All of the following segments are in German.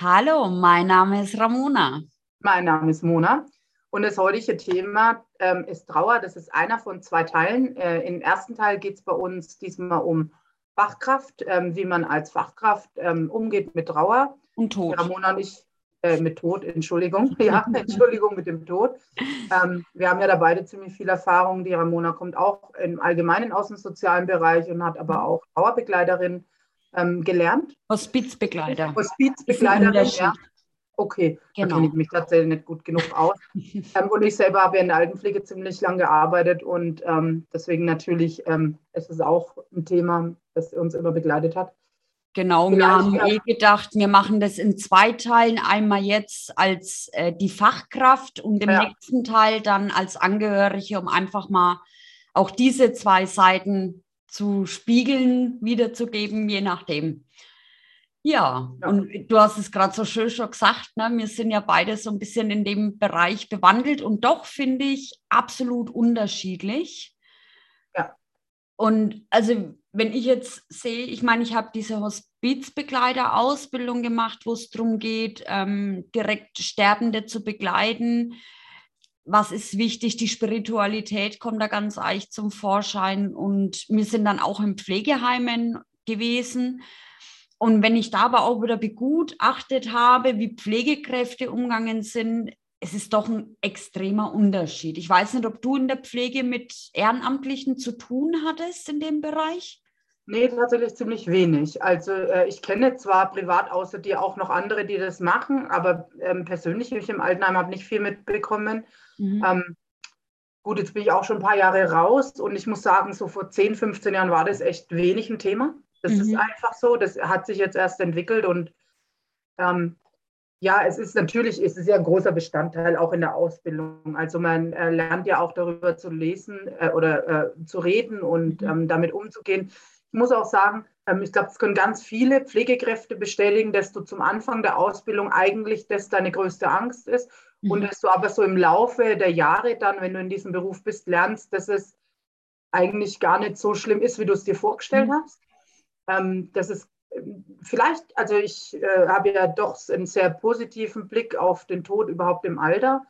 Hallo, mein Name ist Ramona. Mein Name ist Mona und das heutige Thema ähm, ist Trauer. Das ist einer von zwei Teilen. Äh, Im ersten Teil geht es bei uns diesmal um Fachkraft, ähm, wie man als Fachkraft ähm, umgeht mit Trauer. Und Tod. Ramona und ich äh, mit Tod, Entschuldigung. Ja, Entschuldigung mit dem Tod. Ähm, wir haben ja da beide ziemlich viel Erfahrung. Die Ramona kommt auch im Allgemeinen aus dem sozialen Bereich und hat aber auch Trauerbegleiterin ähm, gelernt. Hospizbegleiter. Hospizbegleiterin, ja. Okay, genau. da kenne ich mich tatsächlich nicht gut genug aus. ähm, und ich selber habe ja in der Altenpflege ziemlich lange gearbeitet und ähm, deswegen natürlich ähm, ist es auch ein Thema, das uns immer begleitet hat. Genau, wir haben ja. eh gedacht, wir machen das in zwei Teilen. Einmal jetzt als äh, die Fachkraft und im ja. nächsten Teil dann als Angehörige, um einfach mal auch diese zwei Seiten zu spiegeln, wiederzugeben, je nachdem. Ja, ja. und du hast es gerade so schön schon gesagt, ne? wir sind ja beide so ein bisschen in dem Bereich bewandelt und doch finde ich absolut unterschiedlich. Ja. Und also wenn ich jetzt sehe, ich meine, ich habe diese Hospizbegleiter-Ausbildung gemacht, wo es darum geht, ähm, direkt Sterbende zu begleiten. Was ist wichtig? Die Spiritualität kommt da ganz leicht zum Vorschein. Und wir sind dann auch in Pflegeheimen gewesen. Und wenn ich da aber auch wieder begutachtet habe, wie Pflegekräfte umgangen sind, es ist doch ein extremer Unterschied. Ich weiß nicht, ob du in der Pflege mit Ehrenamtlichen zu tun hattest in dem Bereich. Nee, tatsächlich ziemlich wenig. Also äh, ich kenne zwar privat außer dir auch noch andere, die das machen, aber ähm, persönlich ich im Altenheim habe nicht viel mitbekommen. Mhm. Ähm, gut, jetzt bin ich auch schon ein paar Jahre raus und ich muss sagen, so vor 10, 15 Jahren war das echt wenig ein Thema. Das mhm. ist einfach so, das hat sich jetzt erst entwickelt und ähm, ja, es ist natürlich, es ist ja ein großer Bestandteil auch in der Ausbildung. Also man äh, lernt ja auch darüber zu lesen äh, oder äh, zu reden und mhm. ähm, damit umzugehen. Ich muss auch sagen, ähm, ich glaube, es können ganz viele Pflegekräfte bestätigen, dass du zum Anfang der Ausbildung eigentlich das deine größte Angst ist mhm. und dass du aber so im Laufe der Jahre dann, wenn du in diesem Beruf bist, lernst, dass es eigentlich gar nicht so schlimm ist, wie du es dir vorgestellt mhm. hast. Ähm, dass es vielleicht, also ich äh, habe ja doch einen sehr positiven Blick auf den Tod überhaupt im Alter.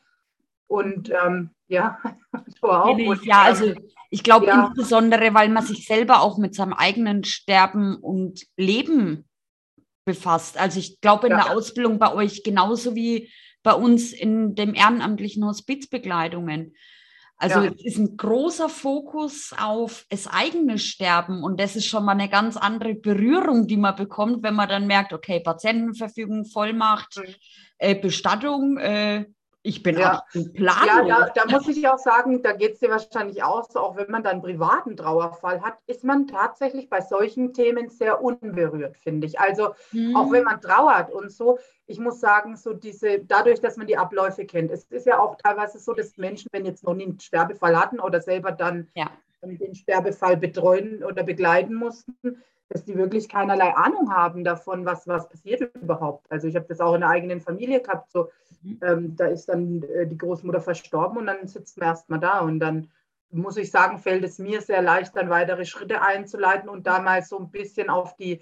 Und ähm, ja, du auch. Und, ja, also ähm, ich glaube ja. insbesondere, weil man sich selber auch mit seinem eigenen Sterben und Leben befasst. Also ich glaube in ja. der Ausbildung bei euch genauso wie bei uns in dem ehrenamtlichen Hospizbegleitungen. Also ja. es ist ein großer Fokus auf das eigene Sterben und das ist schon mal eine ganz andere Berührung, die man bekommt, wenn man dann merkt, okay, Patientenverfügung, Vollmacht, mhm. äh, Bestattung, äh, ich bin ja. absolut planlos. Ja, da, da, muss ich auch sagen, da geht es dir wahrscheinlich auch so, auch wenn man dann einen privaten Trauerfall hat, ist man tatsächlich bei solchen Themen sehr unberührt, finde ich. Also hm. auch wenn man trauert und so, ich muss sagen, so diese, dadurch, dass man die Abläufe kennt, es ist ja auch teilweise so, dass Menschen, wenn jetzt noch nie einen Sterbefall hatten oder selber dann ja. den Sterbefall betreuen oder begleiten mussten, dass die wirklich keinerlei Ahnung haben davon, was, was passiert überhaupt. Also ich habe das auch in der eigenen Familie gehabt, so mhm. ähm, da ist dann äh, die Großmutter verstorben und dann sitzt man erstmal da und dann muss ich sagen, fällt es mir sehr leicht, dann weitere Schritte einzuleiten und da mal so ein bisschen auf die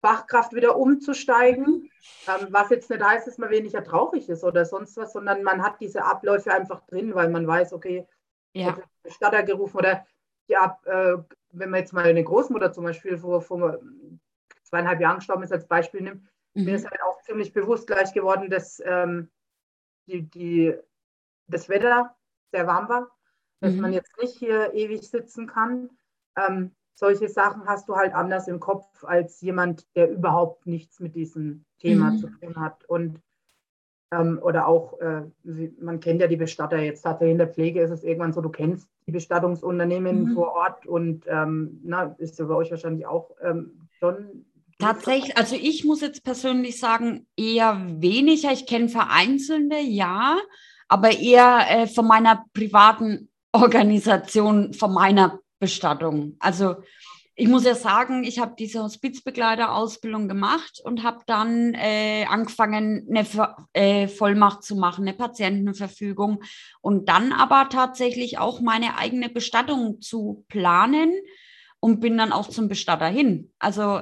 Fachkraft wieder umzusteigen, mhm. ähm, was jetzt nicht heißt, dass man weniger traurig ist oder sonst was, sondern man hat diese Abläufe einfach drin, weil man weiß, okay, ja. Bestatter gerufen oder ja, äh, wenn man jetzt mal eine Großmutter zum Beispiel vor, vor zweieinhalb Jahren gestorben ist, als Beispiel nimmt, mhm. mir ist halt auch ziemlich bewusst gleich geworden, dass ähm, die, die, das Wetter sehr warm war, dass mhm. man jetzt nicht hier ewig sitzen kann. Ähm, solche Sachen hast du halt anders im Kopf als jemand, der überhaupt nichts mit diesem Thema mhm. zu tun hat. Und oder auch, äh, man kennt ja die Bestatter jetzt tatsächlich in der Pflege ist es irgendwann so, du kennst die Bestattungsunternehmen mhm. vor Ort und ähm, na, ist ja bei euch wahrscheinlich auch ähm, schon. Tatsächlich, also ich muss jetzt persönlich sagen, eher weniger. Ich kenne vereinzelte, ja, aber eher äh, von meiner privaten Organisation, von meiner Bestattung. Also ich muss ja sagen, ich habe diese Hospizbegleiterausbildung gemacht und habe dann äh, angefangen, eine äh, Vollmacht zu machen, eine Patientenverfügung und dann aber tatsächlich auch meine eigene Bestattung zu planen und bin dann auch zum Bestatter hin. Also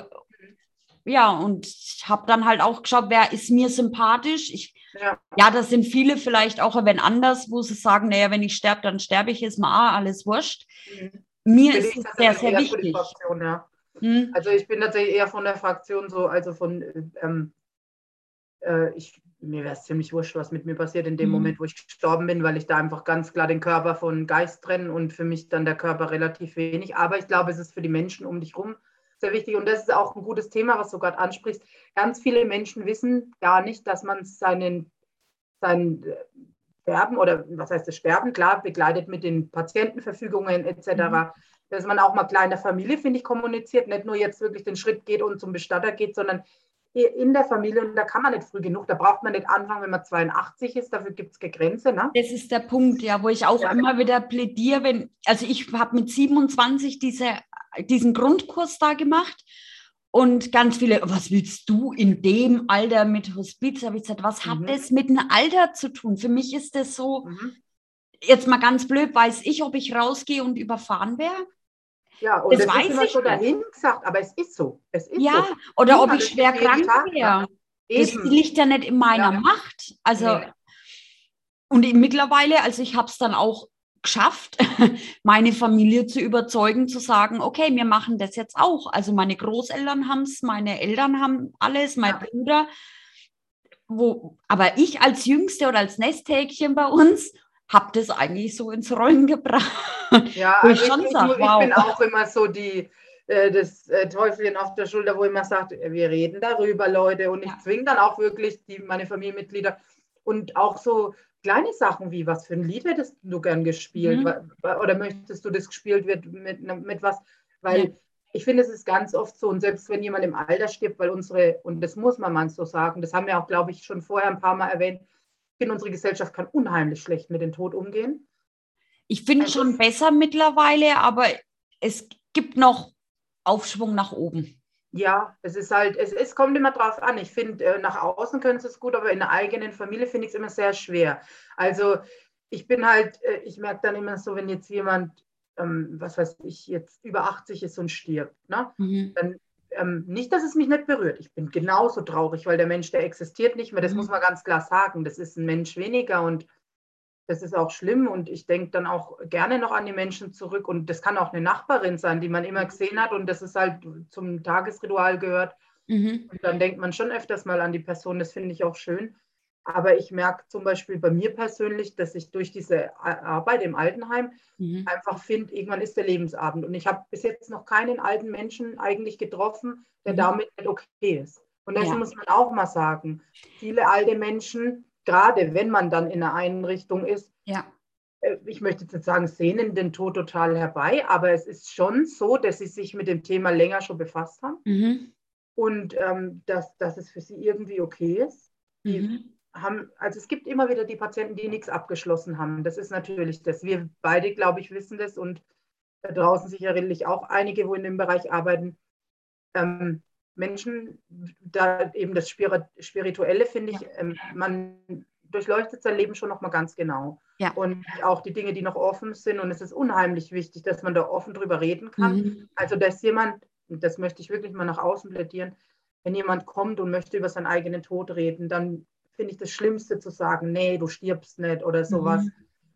ja, und ich habe dann halt auch geschaut, wer ist mir sympathisch. Ich, ja. ja, das sind viele vielleicht auch wenn anders, wo sie sagen, naja, wenn ich sterbe, dann sterbe ich, ist mal alles wurscht. Mhm. Mir ist es sehr, sehr wichtig. Fraktion, ja. hm? Also ich bin tatsächlich eher von der Fraktion so, also von, ähm, äh, ich, mir wäre es ziemlich wurscht, was mit mir passiert in dem mhm. Moment, wo ich gestorben bin, weil ich da einfach ganz klar den Körper von Geist trenne und für mich dann der Körper relativ wenig. Aber ich glaube, es ist für die Menschen um dich rum sehr wichtig. Und das ist auch ein gutes Thema, was du gerade ansprichst. Ganz viele Menschen wissen gar nicht, dass man seinen, sein äh, Sterben oder was heißt das Sterben, klar, begleitet mit den Patientenverfügungen etc. Mhm. Dass man auch mal klar in der Familie, finde ich, kommuniziert, nicht nur jetzt wirklich den Schritt geht und zum Bestatter geht, sondern in der Familie und da kann man nicht früh genug, da braucht man nicht anfangen, wenn man 82 ist, dafür gibt es Grenze. Ne? Das ist der Punkt, ja, wo ich auch ja. immer wieder plädiere, wenn, also ich habe mit 27 diese diesen Grundkurs da gemacht und ganz viele, was willst du in dem Alter mit Hospiz? Habe ich gesagt, was hat mhm. das mit einem Alter zu tun? Für mich ist das so, mhm. jetzt mal ganz blöd, weiß ich, ob ich rausgehe und überfahren wäre? Ja, und das, das weiß ich so dahin gesagt, aber es ist so. Es ist ja, so. oder Niemand ob ich schwer krank wäre. Das liegt ja nicht in meiner ja. Macht. Also, nee. und mittlerweile, also ich habe es dann auch geschafft, meine Familie zu überzeugen, zu sagen, okay, wir machen das jetzt auch. Also meine Großeltern haben es, meine Eltern haben alles, mein ja. Bruder. Wo, aber ich als Jüngste oder als Nesthäkchen bei uns habe das eigentlich so ins Rollen gebracht. Ja, also ich, schon ich, sag, ich wow. bin auch immer so die, äh, das äh, Teufelchen auf der Schulter, wo immer sagt, wir reden darüber, Leute. Und ich ja. zwinge dann auch wirklich die, meine Familienmitglieder und auch so kleine Sachen wie, was für ein Lied hättest du gern gespielt? Mhm. Oder möchtest du, das gespielt wird mit, mit was? Weil ja. ich finde, es ist ganz oft so, und selbst wenn jemand im Alter stirbt, weil unsere, und das muss man mal so sagen, das haben wir auch, glaube ich, schon vorher ein paar Mal erwähnt, ich finde, unsere Gesellschaft kann unheimlich schlecht mit dem Tod umgehen. Ich finde es also, schon besser mittlerweile, aber es gibt noch Aufschwung nach oben. Ja, es ist halt, es, es kommt immer drauf an. Ich finde, äh, nach außen können sie es gut, aber in der eigenen Familie finde ich es immer sehr schwer. Also ich bin halt, äh, ich merke dann immer so, wenn jetzt jemand, ähm, was weiß ich, jetzt über 80 ist und stirbt, ne? Mhm. dann ähm, nicht, dass es mich nicht berührt. Ich bin genauso traurig, weil der Mensch, der existiert nicht mehr. Das mhm. muss man ganz klar sagen. Das ist ein Mensch weniger und das ist auch schlimm und ich denke dann auch gerne noch an die Menschen zurück und das kann auch eine Nachbarin sein, die man immer gesehen hat und das ist halt zum Tagesritual gehört. Mhm. Und dann denkt man schon öfters mal an die Person, das finde ich auch schön. Aber ich merke zum Beispiel bei mir persönlich, dass ich durch diese Arbeit im Altenheim mhm. einfach finde, irgendwann ist der Lebensabend. Und ich habe bis jetzt noch keinen alten Menschen eigentlich getroffen, der mhm. damit nicht okay ist. Und das ja. muss man auch mal sagen. Viele alte Menschen gerade wenn man dann in einer Einrichtung ist, ja. Äh, ich möchte jetzt nicht sagen, sehnen den Tod total herbei, aber es ist schon so, dass sie sich mit dem Thema länger schon befasst haben mhm. und ähm, dass, dass es für sie irgendwie okay ist. Die mhm. haben, also es gibt immer wieder die Patienten, die nichts abgeschlossen haben. Das ist natürlich das. Wir beide, glaube ich, wissen das und da draußen sicherlich auch einige, wo in dem Bereich arbeiten. Ähm, Menschen, da eben das Spirituelle, finde ich, ähm, man durchleuchtet sein Leben schon nochmal ganz genau. Ja. Und auch die Dinge, die noch offen sind. Und es ist unheimlich wichtig, dass man da offen drüber reden kann. Mhm. Also, dass jemand, das möchte ich wirklich mal nach außen plädieren, wenn jemand kommt und möchte über seinen eigenen Tod reden, dann finde ich das Schlimmste zu sagen, nee, du stirbst nicht oder sowas. Mhm.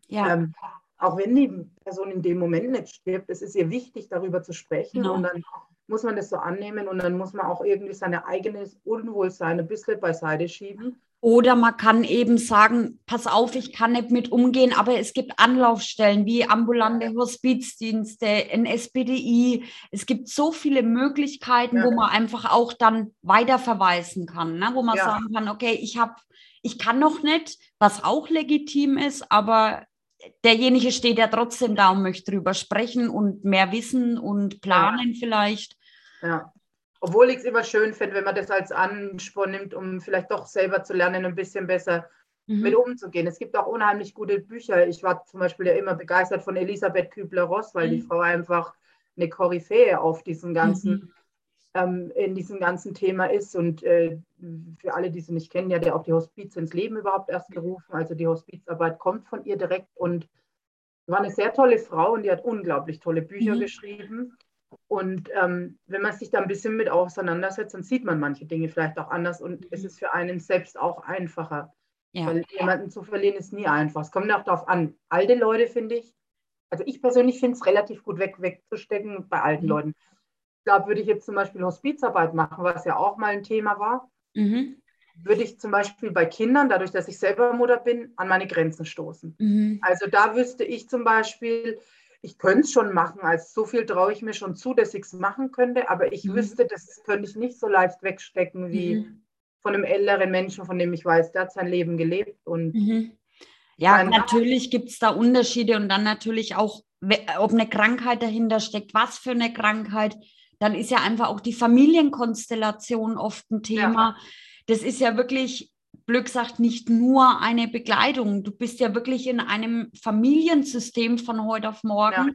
Ja. Ähm, auch wenn die Person in dem Moment nicht stirbt, es ist ihr wichtig, darüber zu sprechen. Genau. Und dann muss man das so annehmen und dann muss man auch irgendwie sein eigenes Unwohlsein ein bisschen beiseite schieben. Oder man kann eben sagen, pass auf, ich kann nicht mit umgehen, aber es gibt Anlaufstellen wie ambulante Hospizdienste, ein SPDI. Es gibt so viele Möglichkeiten, ja. wo man einfach auch dann weiterverweisen kann, ne? wo man ja. sagen kann, okay, ich habe, ich kann noch nicht, was auch legitim ist, aber derjenige steht ja trotzdem da und möchte drüber sprechen und mehr wissen und planen ja. vielleicht. Ja. Obwohl ich es immer schön finde, wenn man das als Ansporn nimmt, um vielleicht doch selber zu lernen, ein bisschen besser mhm. mit umzugehen. Es gibt auch unheimlich gute Bücher. Ich war zum Beispiel ja immer begeistert von Elisabeth Kübler-Ross, weil mhm. die Frau einfach eine Koryphäe auf diesem ganzen mhm ähm, in diesem ganzen Thema ist. Und äh, für alle, die sie nicht kennen, ja, der auch die Hospiz ins Leben überhaupt erst gerufen. Also die Hospizarbeit kommt von ihr direkt und war eine sehr tolle Frau und die hat unglaublich tolle Bücher mhm. geschrieben. Und ähm, wenn man sich da ein bisschen mit auseinandersetzt, dann sieht man manche Dinge vielleicht auch anders und mhm. es ist für einen selbst auch einfacher. Ja. Weil jemanden zu verlieren ist nie einfach. Es kommt auch darauf an. Alte Leute finde ich, also ich persönlich finde es relativ gut weg, wegzustecken bei alten mhm. Leuten. Glaube, würde ich jetzt zum Beispiel Hospizarbeit machen, was ja auch mal ein Thema war, mhm. würde ich zum Beispiel bei Kindern, dadurch, dass ich selber Mutter bin, an meine Grenzen stoßen. Mhm. Also da wüsste ich zum Beispiel, ich könnte es schon machen, als so viel traue ich mir schon zu, dass ich es machen könnte, aber ich mhm. wüsste, das könnte ich nicht so leicht wegstecken wie mhm. von einem älteren Menschen, von dem ich weiß, der hat sein Leben gelebt. Und mhm. Ja, natürlich gibt es da Unterschiede und dann natürlich auch, ob eine Krankheit dahinter steckt, was für eine Krankheit. Dann ist ja einfach auch die Familienkonstellation oft ein Thema. Ja. Das ist ja wirklich blöd gesagt, nicht nur eine Begleitung. Du bist ja wirklich in einem Familiensystem von heute auf morgen, ja.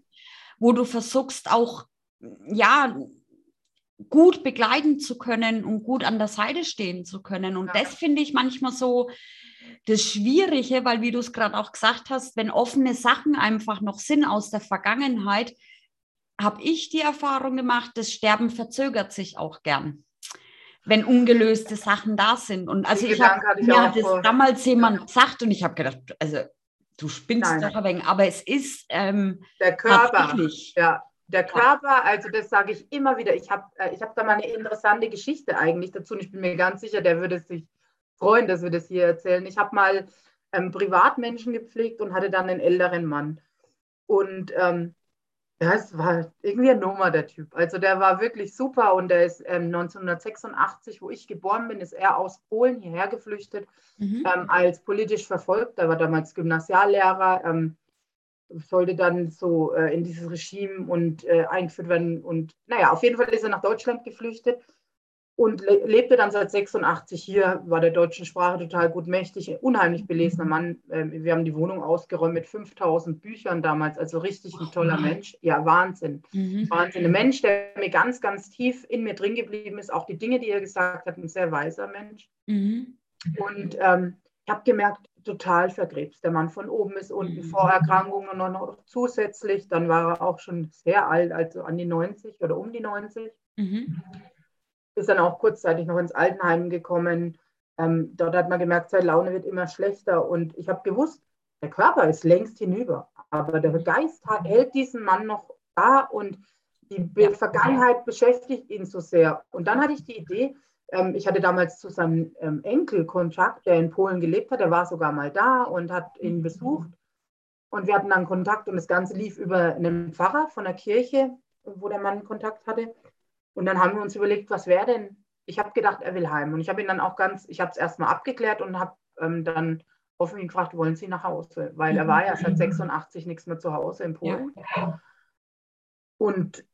wo du versuchst auch, ja, gut begleiten zu können und gut an der Seite stehen zu können. Und ja. das finde ich manchmal so das Schwierige, weil wie du es gerade auch gesagt hast, wenn offene Sachen einfach noch sind aus der Vergangenheit, habe ich die Erfahrung gemacht, das Sterben verzögert sich auch gern wenn ungelöste Sachen da sind. Und also ich habe mir hat das damals jemand gesagt und ich habe gedacht, also du spinnst Nein. doch ein wenig, aber es ist ähm, der Körper. Ja, der Körper, also das sage ich immer wieder. Ich habe äh, ich hab da mal eine interessante Geschichte eigentlich dazu und ich bin mir ganz sicher, der würde sich freuen, dass wir das hier erzählen. Ich habe mal ähm, Privatmenschen gepflegt und hatte dann einen älteren Mann. Und ähm, ja, es war irgendwie ein Nummer, der Typ. Also der war wirklich super und der ist ähm, 1986, wo ich geboren bin, ist er aus Polen hierher geflüchtet, mhm. ähm, als politisch verfolgt. Er war damals Gymnasiallehrer, ähm, sollte dann so äh, in dieses Regime und äh, eingeführt werden. Und naja, auf jeden Fall ist er nach Deutschland geflüchtet und le lebte dann seit 86 hier, war der deutschen Sprache total gut mächtig, unheimlich belesener Mann. Ähm, wir haben die Wohnung ausgeräumt mit 5000 Büchern damals, also richtig ein toller Mensch. Ja, Wahnsinn. Mhm. Wahnsinn. Ein Mensch, der mir ganz, ganz tief in mir drin geblieben ist. Auch die Dinge, die er gesagt hat, ein sehr weiser Mensch. Mhm. Und ähm, ich habe gemerkt, total verkrebst. Der Mann von oben ist unten, mhm. Vorerkrankungen noch, noch zusätzlich. Dann war er auch schon sehr alt, also an die 90 oder um die 90. Mhm ist dann auch kurzzeitig noch ins Altenheim gekommen. Ähm, dort hat man gemerkt, seine Laune wird immer schlechter. Und ich habe gewusst, der Körper ist längst hinüber, aber der Geist hält diesen Mann noch da und die ja. Vergangenheit beschäftigt ihn so sehr. Und dann hatte ich die Idee, ähm, ich hatte damals zu seinem ähm, Enkel Kontakt, der in Polen gelebt hat, der war sogar mal da und hat ihn mhm. besucht. Und wir hatten dann Kontakt und das Ganze lief über einen Pfarrer von der Kirche, wo der Mann Kontakt hatte. Und dann haben wir uns überlegt, was wäre denn? Ich habe gedacht, er will heim. Und ich habe ihn dann auch ganz, ich habe es erstmal abgeklärt und habe ähm, dann offen ihn gefragt, wollen Sie nach Hause? Weil er war ja seit 86 nichts mehr zu Hause in Polen. Ja. Und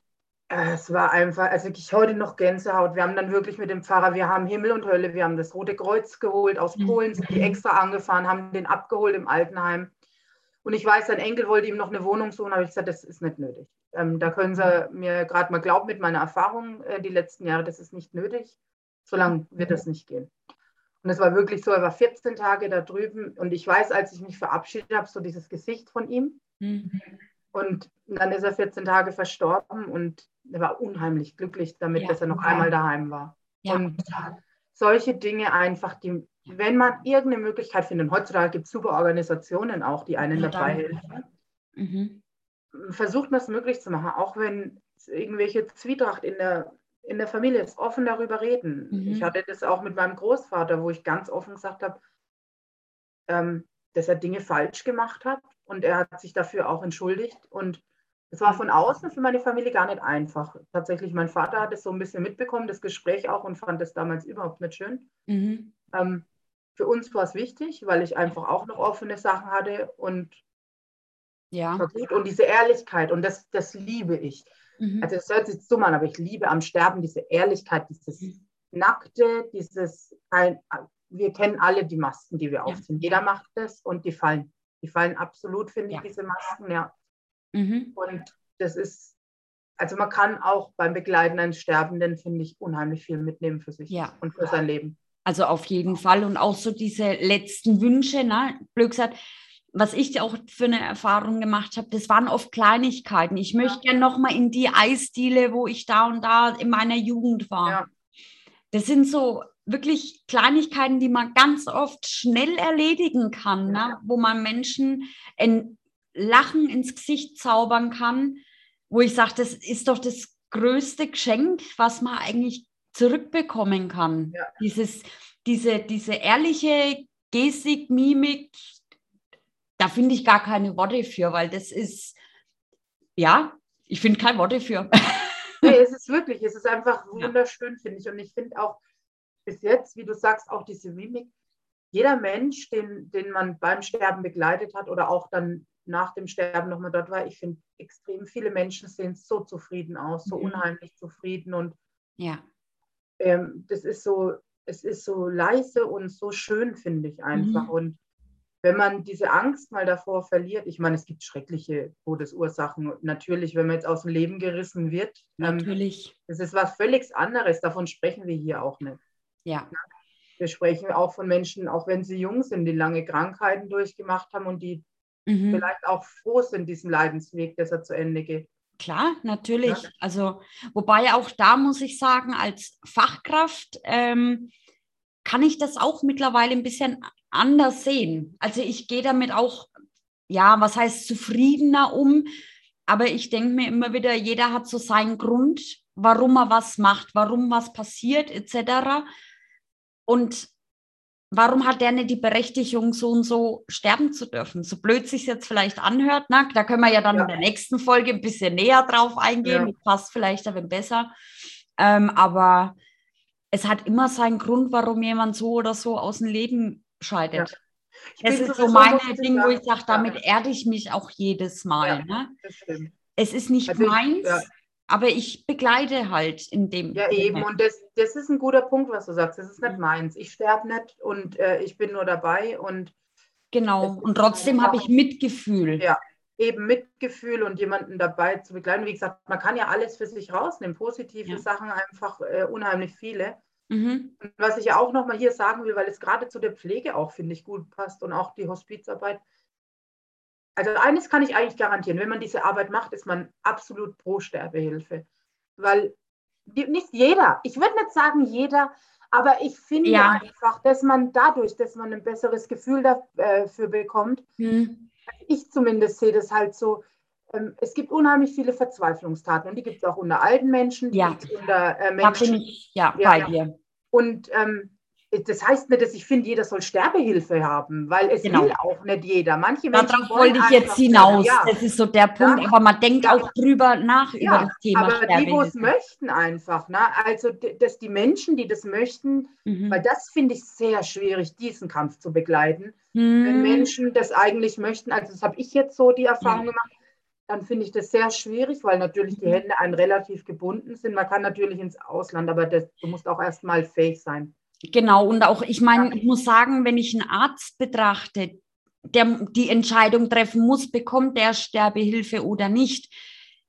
äh, es war einfach, also ich heute noch Gänsehaut. Wir haben dann wirklich mit dem Pfarrer, wir haben Himmel und Hölle, wir haben das Rote Kreuz geholt aus mhm. Polen, sind die extra angefahren, haben den abgeholt im Altenheim. Und ich weiß, sein Enkel wollte ihm noch eine Wohnung suchen, aber ich gesagt, das ist nicht nötig. Ähm, da können Sie mir gerade mal glauben, mit meiner Erfahrung äh, die letzten Jahre, das ist nicht nötig. So lange wird das nicht gehen. Und es war wirklich so, er war 14 Tage da drüben und ich weiß, als ich mich verabschiedet habe, so dieses Gesicht von ihm. Mhm. Und dann ist er 14 Tage verstorben und er war unheimlich glücklich damit, ja. dass er noch einmal daheim war. Ja. Und solche Dinge einfach, die, wenn man irgendeine Möglichkeit findet, heutzutage gibt es super Organisationen auch, die einen ja, dabei helfen. Mhm versucht man es möglich zu machen, auch wenn irgendwelche Zwietracht in der, in der Familie ist, offen darüber reden. Mhm. Ich hatte das auch mit meinem Großvater, wo ich ganz offen gesagt habe, ähm, dass er Dinge falsch gemacht hat und er hat sich dafür auch entschuldigt. Und es war von außen für meine Familie gar nicht einfach. Tatsächlich, mein Vater hat es so ein bisschen mitbekommen, das Gespräch auch, und fand es damals überhaupt nicht schön. Mhm. Ähm, für uns war es wichtig, weil ich einfach auch noch offene Sachen hatte und ja. gut. Und diese Ehrlichkeit, und das, das liebe ich. Mhm. Also es hört sich dumm an, aber ich liebe am Sterben diese Ehrlichkeit, dieses mhm. Nackte, dieses, ein, wir kennen alle die Masken, die wir ja. aufziehen. Jeder macht das und die fallen. Die fallen absolut, finde ja. ich, diese Masken, ja. Mhm. Und das ist, also man kann auch beim Begleiten eines Sterbenden, finde ich, unheimlich viel mitnehmen für sich ja. und für sein Leben. Also auf jeden Fall. Und auch so diese letzten Wünsche, ne? Blöd gesagt, was ich auch für eine Erfahrung gemacht habe, das waren oft Kleinigkeiten. Ich möchte ja. gerne nochmal in die Eisdiele, wo ich da und da in meiner Jugend war. Ja. Das sind so wirklich Kleinigkeiten, die man ganz oft schnell erledigen kann, ja. ne? wo man Menschen ein Lachen ins Gesicht zaubern kann, wo ich sage, das ist doch das größte Geschenk, was man eigentlich zurückbekommen kann. Dieses, diese, diese ehrliche Gestik, Mimik, da finde ich gar keine Worte für, weil das ist, ja, ich finde keine Worte für. Nee, es ist wirklich, es ist einfach wunderschön, ja. finde ich. Und ich finde auch bis jetzt, wie du sagst, auch diese Mimik, jeder Mensch, den, den man beim Sterben begleitet hat oder auch dann nach dem Sterben nochmal dort war, ich finde, extrem viele Menschen sehen so zufrieden aus, so mhm. unheimlich zufrieden. Und ja. Ähm, das ist so, es ist so leise und so schön, finde ich einfach. Mhm. Und wenn man diese Angst mal davor verliert, ich meine, es gibt schreckliche Todesursachen. Natürlich, wenn man jetzt aus dem Leben gerissen wird, ähm, natürlich. Ähm, das ist was völlig anderes. Davon sprechen wir hier auch nicht. Ja. Wir sprechen auch von Menschen, auch wenn sie jung sind, die lange Krankheiten durchgemacht haben und die mhm. vielleicht auch froh sind, diesen Leidensweg, dass er zu Ende geht. Klar, natürlich. Ja. Also, wobei auch da muss ich sagen, als Fachkraft ähm, kann ich das auch mittlerweile ein bisschen anders sehen. Also ich gehe damit auch, ja, was heißt zufriedener um, aber ich denke mir immer wieder, jeder hat so seinen Grund, warum er was macht, warum was passiert, etc. Und warum hat der nicht die Berechtigung, so und so sterben zu dürfen? So blöd sich jetzt vielleicht anhört, na, da können wir ja dann ja. in der nächsten Folge ein bisschen näher drauf eingehen, ja. passt vielleicht aber besser. Ähm, aber es hat immer seinen Grund, warum jemand so oder so aus dem Leben scheidet. Ja. Das ist so meine Ding, wo ich sage, damit erde ich mich auch jedes Mal. Ne? Es ist nicht also meins, ich, aber ich begleite halt in dem. Ja, Sinne. eben. Und das, das ist ein guter Punkt, was du sagst. Das ist nicht mhm. meins. Ich sterbe nicht und äh, ich bin nur dabei. Und genau. Und trotzdem habe ich Mitgefühl. Ja, eben Mitgefühl und jemanden dabei zu begleiten. Wie gesagt, man kann ja alles für sich rausnehmen. Positive ja. Sachen einfach äh, unheimlich viele. Mhm. Und was ich ja auch nochmal hier sagen will, weil es gerade zu der Pflege auch, finde ich, gut passt und auch die Hospizarbeit. Also eines kann ich eigentlich garantieren, wenn man diese Arbeit macht, ist man absolut pro Sterbehilfe. Weil nicht jeder, ich würde nicht sagen jeder, aber ich finde ja. einfach, dass man dadurch, dass man ein besseres Gefühl dafür bekommt, mhm. Ich zumindest sehe das halt so, ähm, es gibt unheimlich viele Verzweiflungstaten und die gibt es auch unter alten Menschen, die ja. unter äh, Menschen. Da bin ich ja, ja bei dir. Und ähm, das heißt nicht, dass ich finde, jeder soll Sterbehilfe haben, weil es genau. will auch nicht jeder. Manche Menschen Darauf wollte ich jetzt hinaus. Ja. Das ist so der Punkt, ja. aber man denkt ja. auch drüber nach über das Thema aber die, wo es möchten einfach. Ne? Also, dass die Menschen, die das möchten, mhm. weil das finde ich sehr schwierig, diesen Kampf zu begleiten. Mhm. Wenn Menschen das eigentlich möchten, also das habe ich jetzt so die Erfahrung gemacht, dann finde ich das sehr schwierig, weil natürlich die mhm. Hände einen relativ gebunden sind. Man kann natürlich ins Ausland, aber das, du musst auch erstmal fähig sein. Genau, und auch, ich meine, ich muss sagen, wenn ich einen Arzt betrachte, der die Entscheidung treffen muss, bekommt der Sterbehilfe oder nicht.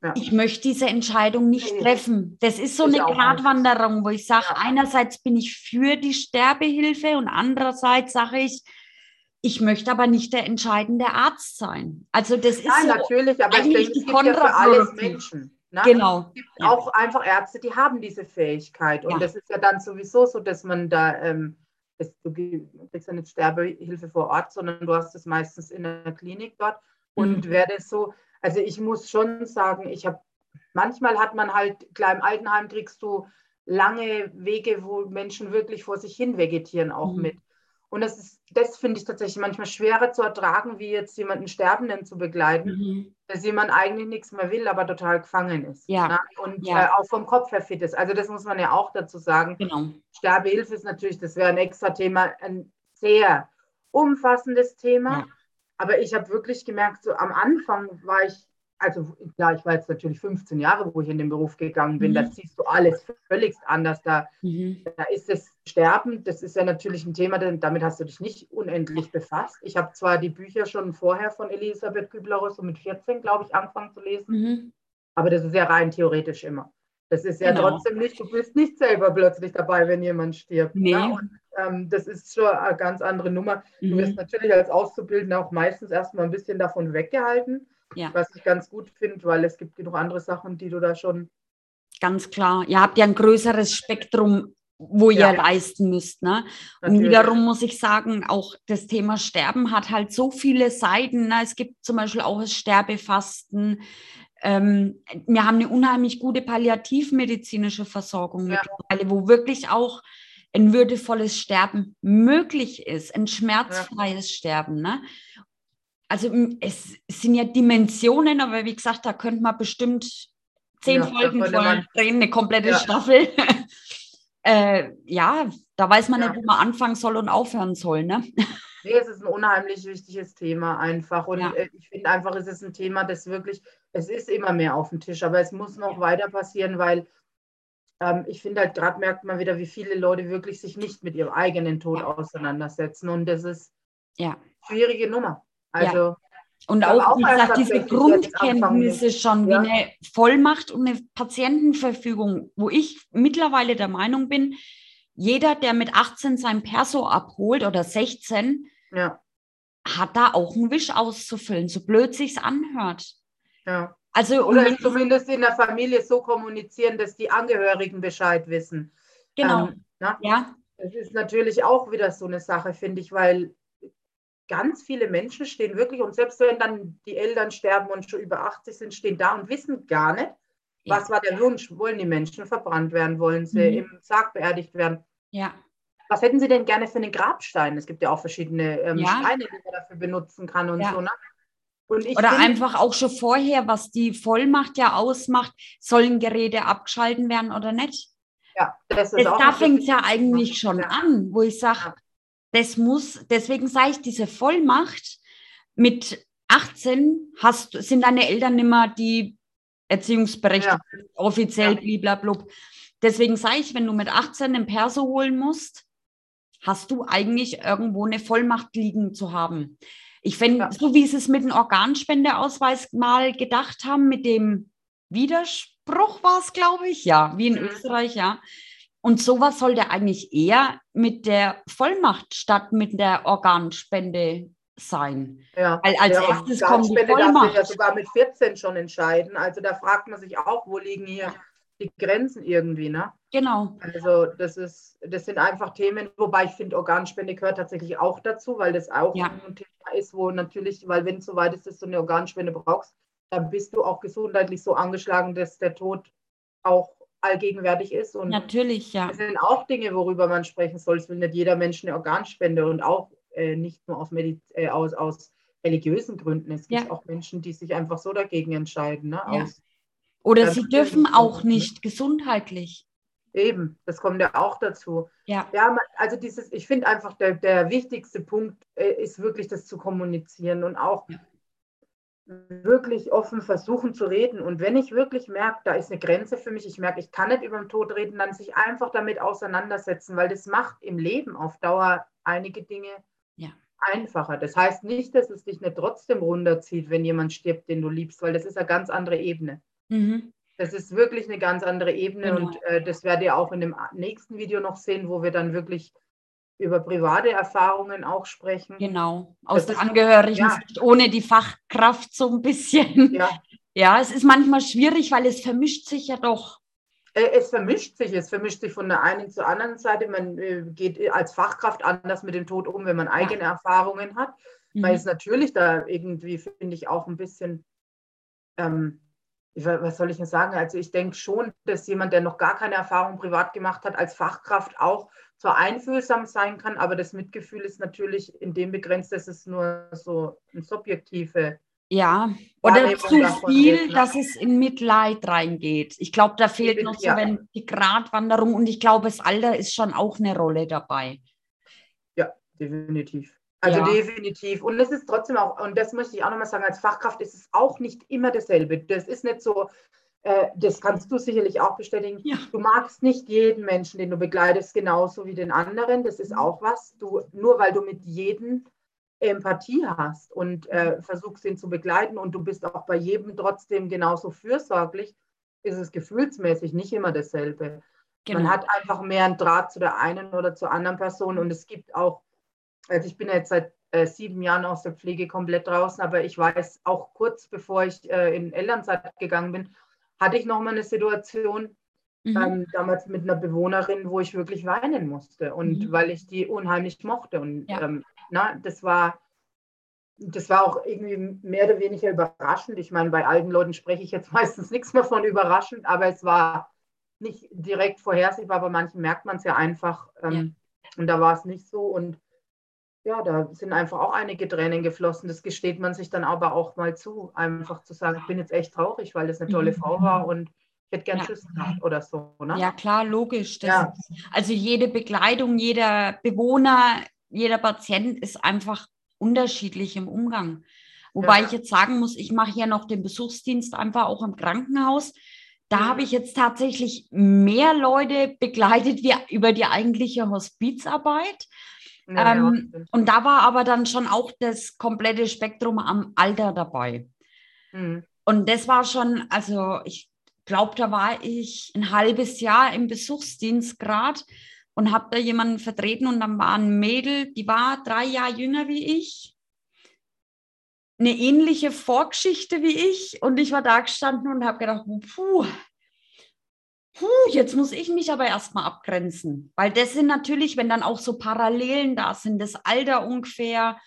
Ja. Ich möchte diese Entscheidung nicht nee. treffen. Das ist so ich eine Gratwanderung, wo ich sage, ja. einerseits bin ich für die Sterbehilfe und andererseits sage ich, ich möchte aber nicht der entscheidende Arzt sein. Also das ist Nein, so natürlich, aber ich denke, es gibt ja für alles Menschen. Ne? Genau. Es gibt ja. auch einfach Ärzte, die haben diese Fähigkeit. Und ja. das ist ja dann sowieso so, dass man da, ähm, das, du kriegst ja nicht Sterbehilfe vor Ort, sondern du hast es meistens in der Klinik dort. Und mhm. wäre das so, also ich muss schon sagen, ich habe, manchmal hat man halt, klar im Altenheim kriegst du lange Wege, wo Menschen wirklich vor sich hin vegetieren auch mhm. mit. Und das ist, das finde ich tatsächlich manchmal schwerer zu ertragen, wie jetzt jemanden Sterbenden zu begleiten, mhm. dass jemand eigentlich nichts mehr will, aber total gefangen ist. Ja. Ne? Und ja. Äh, auch vom Kopf her fit ist. Also das muss man ja auch dazu sagen. Genau. Sterbehilfe ist natürlich, das wäre ein extra Thema, ein sehr umfassendes Thema. Ja. Aber ich habe wirklich gemerkt, so am Anfang war ich also klar, ich war jetzt natürlich 15 Jahre, wo ich in den Beruf gegangen bin, mhm. da siehst du alles völlig anders. Da, mhm. da ist das Sterben, das ist ja natürlich ein Thema, denn damit hast du dich nicht unendlich befasst. Ich habe zwar die Bücher schon vorher von Elisabeth Kübler-Ross so mit 14, glaube ich, angefangen zu lesen, mhm. aber das ist ja rein theoretisch immer. Das ist ja genau. trotzdem nicht, du bist nicht selber plötzlich dabei, wenn jemand stirbt. Nee. Ja? Und, ähm, das ist schon eine ganz andere Nummer. Mhm. Du wirst natürlich als Auszubildender auch meistens erstmal ein bisschen davon weggehalten, ja. was ich ganz gut finde, weil es gibt genug andere Sachen, die du da schon. Ganz klar. Ihr habt ja ein größeres Spektrum wo ihr ja. leisten müsst. Ne? Und wiederum muss ich sagen, auch das Thema Sterben hat halt so viele Seiten. Ne? Es gibt zum Beispiel auch das Sterbefasten. Ähm, wir haben eine unheimlich gute palliativmedizinische Versorgung ja. mittlerweile, wo wirklich auch ein würdevolles Sterben möglich ist, ein schmerzfreies ja. Sterben. Ne? Also es sind ja Dimensionen, aber wie gesagt, da könnte man bestimmt zehn ja, Folgen voll drehen, eine komplette ja. Staffel. äh, ja, da weiß man ja. nicht, wo man anfangen soll und aufhören soll. Ne? Nee, es ist ein unheimlich wichtiges Thema einfach. Und. Äh, ich finde einfach, es ist ein Thema, das wirklich, es ist immer mehr auf dem Tisch, aber es muss noch weiter passieren, weil ähm, ich finde halt, gerade merkt man wieder, wie viele Leute wirklich sich nicht mit ihrem eigenen Tod auseinandersetzen. Und das ist ja schwierige Nummer. Also und auch, auch, wie gesagt, diese Grundkenntnisse schon, ja. wie eine Vollmacht und eine Patientenverfügung, wo ich mittlerweile der Meinung bin, jeder, der mit 18 sein Perso abholt oder 16, ja. hat da auch einen Wisch auszufüllen, so blöd sich's anhört. Ja. Also, oder zumindest in der Familie so kommunizieren, dass die Angehörigen Bescheid wissen. Genau. Ähm, ja. Das ist natürlich auch wieder so eine Sache, finde ich, weil ganz viele Menschen stehen wirklich, und selbst wenn dann die Eltern sterben und schon über 80 sind, stehen da und wissen gar nicht, was war der Wunsch. Wollen die Menschen verbrannt werden? Wollen sie mhm. im Sarg beerdigt werden? Ja. Was hätten Sie denn gerne für einen Grabstein? Es gibt ja auch verschiedene ähm, ja. Steine, die man dafür benutzen kann und ja. so. Ne? Und Oder find, einfach auch schon vorher, was die Vollmacht ja ausmacht, sollen Geräte abgeschalten werden oder nicht? Ja, das ist das, auch Da fängt es ja eigentlich schon an, wo ich sage, das muss, deswegen sage ich, diese Vollmacht mit 18 hast, sind deine Eltern nicht mehr die Erziehungsberechtigten, ja. offiziell, ja. blablabla. Deswegen sage ich, wenn du mit 18 einen Perso holen musst, hast du eigentlich irgendwo eine Vollmacht liegen zu haben. Ich finde, ja. so wie sie es mit dem Organspendeausweis mal gedacht haben, mit dem Widerspruch war es, glaube ich, ja, wie in mhm. Österreich, ja. Und sowas sollte eigentlich eher mit der Vollmacht statt mit der Organspende sein. Ja, Weil als ja, erstes kommt die Vollmacht. ja sogar mit 14 schon entscheiden. Also da fragt man sich auch, wo liegen hier die Grenzen irgendwie, ne? Genau. Also das ist, das sind einfach Themen, wobei ich finde, Organspende gehört tatsächlich auch dazu, weil das auch ja. ein Thema ist, wo natürlich, weil wenn es soweit ist, dass du eine Organspende brauchst, dann bist du auch gesundheitlich so angeschlagen, dass der Tod auch allgegenwärtig ist. Und natürlich, ja. Das sind auch Dinge, worüber man sprechen soll. Es will nicht jeder Mensch eine Organspende und auch äh, nicht nur aus, Mediz äh, aus, aus religiösen Gründen. Es gibt ja. auch Menschen, die sich einfach so dagegen entscheiden. Ne? Ja. Oder sie dürfen auch nicht gesundheitlich. Eben, das kommt ja auch dazu. Ja. ja also dieses, ich finde einfach, der, der wichtigste Punkt äh, ist wirklich das zu kommunizieren und auch ja. Wirklich offen versuchen zu reden. Und wenn ich wirklich merke, da ist eine Grenze für mich, ich merke, ich kann nicht über den Tod reden, dann sich einfach damit auseinandersetzen, weil das macht im Leben auf Dauer einige Dinge ja. einfacher. Das heißt nicht, dass es dich nicht trotzdem runterzieht, wenn jemand stirbt, den du liebst, weil das ist eine ganz andere Ebene. Mhm. Das ist wirklich eine ganz andere Ebene genau. und äh, das werdet ihr auch in dem nächsten Video noch sehen, wo wir dann wirklich über private Erfahrungen auch sprechen. Genau, aus das der Angehörigen, ja. ohne die Fachkraft so ein bisschen. Ja. ja, es ist manchmal schwierig, weil es vermischt sich ja doch. Äh, es vermischt sich, es vermischt sich von der einen zur anderen Seite. Man äh, geht als Fachkraft anders mit dem Tod um, wenn man eigene ja. Erfahrungen hat. Mhm. Weil es natürlich da irgendwie, finde ich, auch ein bisschen ähm, was soll ich denn sagen? Also ich denke schon, dass jemand, der noch gar keine Erfahrung privat gemacht hat, als Fachkraft auch zwar einfühlsam sein kann, aber das Mitgefühl ist natürlich in dem begrenzt, dass es nur so ein subjektive ja, oder zu viel, ist, ne? dass es in Mitleid reingeht. Ich glaube, da fehlt noch so wenn die Gratwanderung und ich glaube, das Alter ist schon auch eine Rolle dabei. Ja, definitiv. Also ja. definitiv. Und es ist trotzdem auch, und das möchte ich auch nochmal sagen, als Fachkraft ist es auch nicht immer dasselbe. Das ist nicht so, äh, das kannst du sicherlich auch bestätigen. Ja. Du magst nicht jeden Menschen, den du begleitest, genauso wie den anderen. Das ist mhm. auch was. Du, nur weil du mit jedem Empathie hast und äh, versuchst ihn zu begleiten und du bist auch bei jedem trotzdem genauso fürsorglich, ist es gefühlsmäßig nicht immer dasselbe. Genau. Man hat einfach mehr einen Draht zu der einen oder zur anderen Person und es gibt auch, also ich bin jetzt seit äh, sieben Jahren aus der Pflege komplett draußen, aber ich weiß auch kurz bevor ich äh, in Elternzeit gegangen bin, hatte ich noch mal eine Situation, mhm. ähm, damals mit einer Bewohnerin, wo ich wirklich weinen musste und mhm. weil ich die unheimlich mochte und ja. ähm, na, das war das war auch irgendwie mehr oder weniger überraschend. Ich meine, bei alten Leuten spreche ich jetzt meistens nichts mehr von überraschend, aber es war nicht direkt vorhersehbar, bei manchen merkt man es ja einfach. Ähm, ja. Und da war es nicht so. Und ja, da sind einfach auch einige Tränen geflossen. Das gesteht man sich dann aber auch mal zu, einfach zu sagen, ich bin jetzt echt traurig, weil das eine tolle mhm. Frau war und ich hätte gern ja. Tschüss gemacht oder so. Ne? Ja, klar, logisch. Ja. Ist, also jede Begleitung, jeder Bewohner, jeder Patient ist einfach unterschiedlich im Umgang. Wobei ja. ich jetzt sagen muss, ich mache ja noch den Besuchsdienst einfach auch im Krankenhaus. Da habe ich jetzt tatsächlich mehr Leute begleitet wie über die eigentliche Hospizarbeit. Ja, ähm, ja. Und da war aber dann schon auch das komplette Spektrum am Alter dabei. Mhm. Und das war schon, also ich glaube, da war ich ein halbes Jahr im Besuchsdienst gerade und habe da jemanden vertreten und dann war ein Mädel, die war drei Jahre jünger wie ich eine ähnliche Vorgeschichte wie ich und ich war da gestanden und habe gedacht, puh, puh, jetzt muss ich mich aber erstmal abgrenzen, weil das sind natürlich, wenn dann auch so Parallelen da sind, das Alter ungefähr,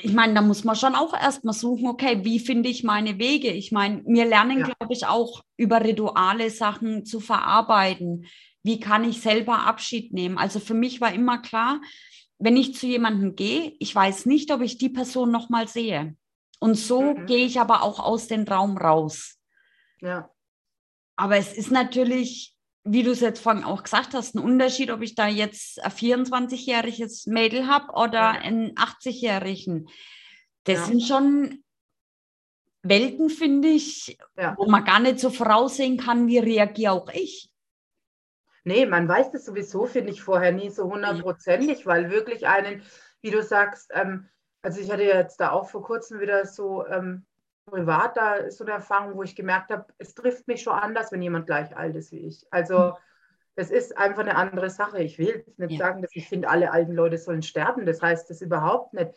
ich meine, da muss man schon auch erstmal suchen, okay, wie finde ich meine Wege? Ich meine, wir lernen, ja. glaube ich, auch über Rituale Sachen zu verarbeiten. Wie kann ich selber Abschied nehmen? Also für mich war immer klar, wenn ich zu jemandem gehe, ich weiß nicht, ob ich die Person nochmal sehe. Und so mhm. gehe ich aber auch aus dem Raum raus. Ja. Aber es ist natürlich, wie du es jetzt vorhin auch gesagt hast, ein Unterschied, ob ich da jetzt ein 24-jähriges Mädel habe oder ja. einen 80-jährigen. Das ja. sind schon Welten, finde ich, ja. wo man gar nicht so voraussehen kann, wie reagiere auch ich. Nee, man weiß das sowieso, finde ich, vorher nie so hundertprozentig, weil wirklich einen, wie du sagst, ähm, also ich hatte jetzt da auch vor kurzem wieder so ähm, privat da so eine Erfahrung, wo ich gemerkt habe, es trifft mich schon anders, wenn jemand gleich alt ist wie ich. Also es ist einfach eine andere Sache. Ich will nicht ja. sagen, dass ich finde, alle alten Leute sollen sterben. Das heißt das überhaupt nicht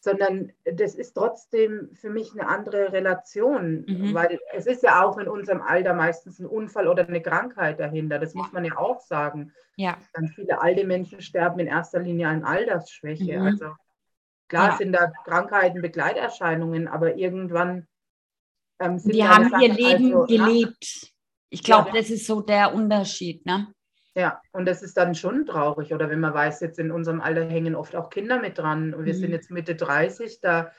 sondern das ist trotzdem für mich eine andere Relation, mhm. weil es ist ja auch in unserem Alter meistens ein Unfall oder eine Krankheit dahinter. Das muss man ja auch sagen. Ja. Ganz viele alte Menschen sterben in erster Linie an Altersschwäche. Mhm. Also klar ja. sind da Krankheiten Begleiterscheinungen, aber irgendwann ähm, sind die haben Sachen ihr Leben also, gelebt. Ich glaube, ja. das ist so der Unterschied, ne? Ja, und das ist dann schon traurig. Oder wenn man weiß, jetzt in unserem Alter hängen oft auch Kinder mit dran. Und wir mhm. sind jetzt Mitte 30, da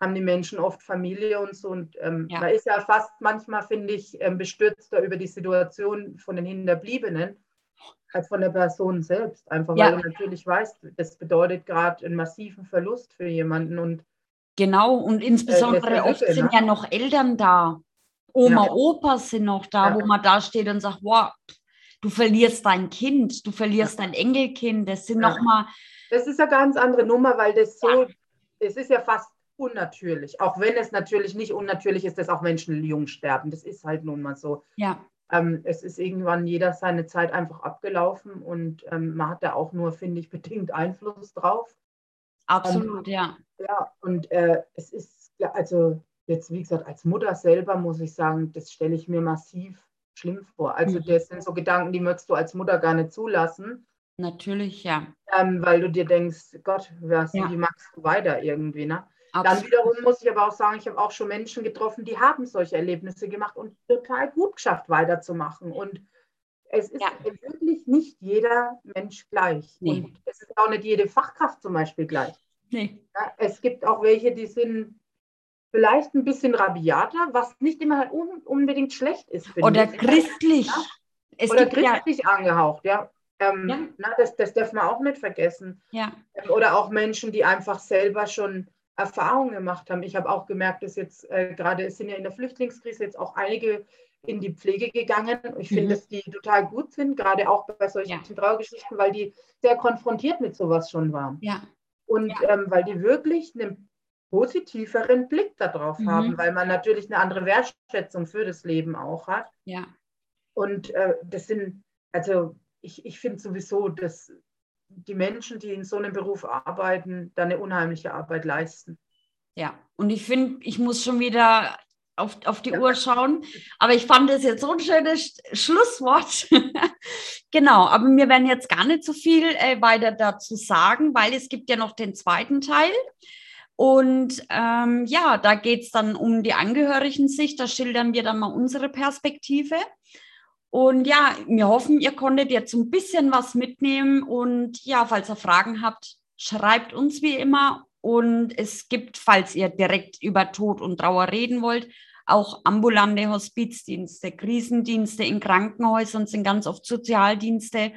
haben die Menschen oft Familie und so. Und ähm, ja. man ist ja fast manchmal, finde ich, ähm, bestürzter über die Situation von den Hinterbliebenen als von der Person selbst. Einfach ja. weil du natürlich weißt, das bedeutet gerade einen massiven Verlust für jemanden. Und, genau, und insbesondere äh, oft sind ne? ja noch Eltern da. Oma, ja. Opa sind noch da, wo man da steht und sagt, wow, du verlierst dein Kind, du verlierst dein Enkelkind. Das sind ja. nochmal. Das ist eine ganz andere Nummer, weil das so, ja. es ist ja fast unnatürlich. Auch wenn es natürlich nicht unnatürlich ist, dass auch Menschen jung sterben. Das ist halt nun mal so. Ja. Ähm, es ist irgendwann jeder seine Zeit einfach abgelaufen und ähm, man hat da auch nur, finde ich, bedingt Einfluss drauf. Absolut, ähm, ja. Ja, und äh, es ist, also jetzt, wie gesagt, als Mutter selber muss ich sagen, das stelle ich mir massiv schlimm vor. Also mhm. das sind so Gedanken, die möchtest du als Mutter gar nicht zulassen. Natürlich, ja. Ähm, weil du dir denkst, Gott, was, ja. wie machst du weiter irgendwie, ne? Dann wiederum muss ich aber auch sagen, ich habe auch schon Menschen getroffen, die haben solche Erlebnisse gemacht und total gut geschafft, weiterzumachen. Und es ist ja. wirklich nicht jeder Mensch gleich. Nee. Und es ist auch nicht jede Fachkraft zum Beispiel gleich. Nee. Ja, es gibt auch welche, die sind vielleicht ein bisschen rabiater, was nicht immer un unbedingt schlecht ist. Oder ich. christlich. Ja? Oder christlich ja. angehaucht, ja. Ähm. Na, das, das darf man auch nicht vergessen. Ähm, oder auch Menschen, die einfach selber schon Erfahrungen gemacht haben. Ich habe auch gemerkt, dass jetzt äh, gerade, es sind ja in der Flüchtlingskrise jetzt auch einige in die Pflege gegangen. Ich finde, mhm. dass die total gut sind, gerade auch bei solchen ja. Trauergeschichten, weil die sehr konfrontiert mit sowas schon waren. Ja. Und ja. Ähm, weil die wirklich eine positiveren Blick darauf mhm. haben, weil man natürlich eine andere Wertschätzung für das Leben auch hat. Ja. Und äh, das sind, also ich, ich finde sowieso, dass die Menschen, die in so einem Beruf arbeiten, da eine unheimliche Arbeit leisten. Ja, und ich finde, ich muss schon wieder auf, auf die ja. Uhr schauen. Aber ich fand das jetzt so ein schönes Schlusswort. genau, aber wir werden jetzt gar nicht so viel äh, weiter dazu sagen, weil es gibt ja noch den zweiten Teil. Und ähm, ja, da geht es dann um die Angehörigen-Sicht. Da schildern wir dann mal unsere Perspektive. Und ja, wir hoffen, ihr konntet jetzt ein bisschen was mitnehmen. Und ja, falls ihr Fragen habt, schreibt uns wie immer. Und es gibt, falls ihr direkt über Tod und Trauer reden wollt, auch ambulante Hospizdienste, Krisendienste in Krankenhäusern sind ganz oft Sozialdienste.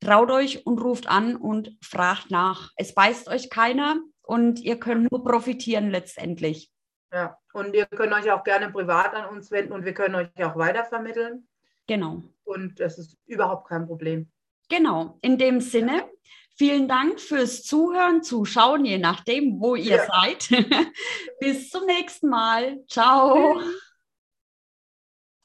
Traut euch und ruft an und fragt nach. Es beißt euch keiner und ihr könnt nur profitieren letztendlich. Ja, und ihr könnt euch auch gerne privat an uns wenden und wir können euch auch weitervermitteln. Genau. Und das ist überhaupt kein Problem. Genau. In dem Sinne, vielen Dank fürs Zuhören, Zuschauen, je nachdem, wo ihr ja. seid. Bis zum nächsten Mal. Ciao.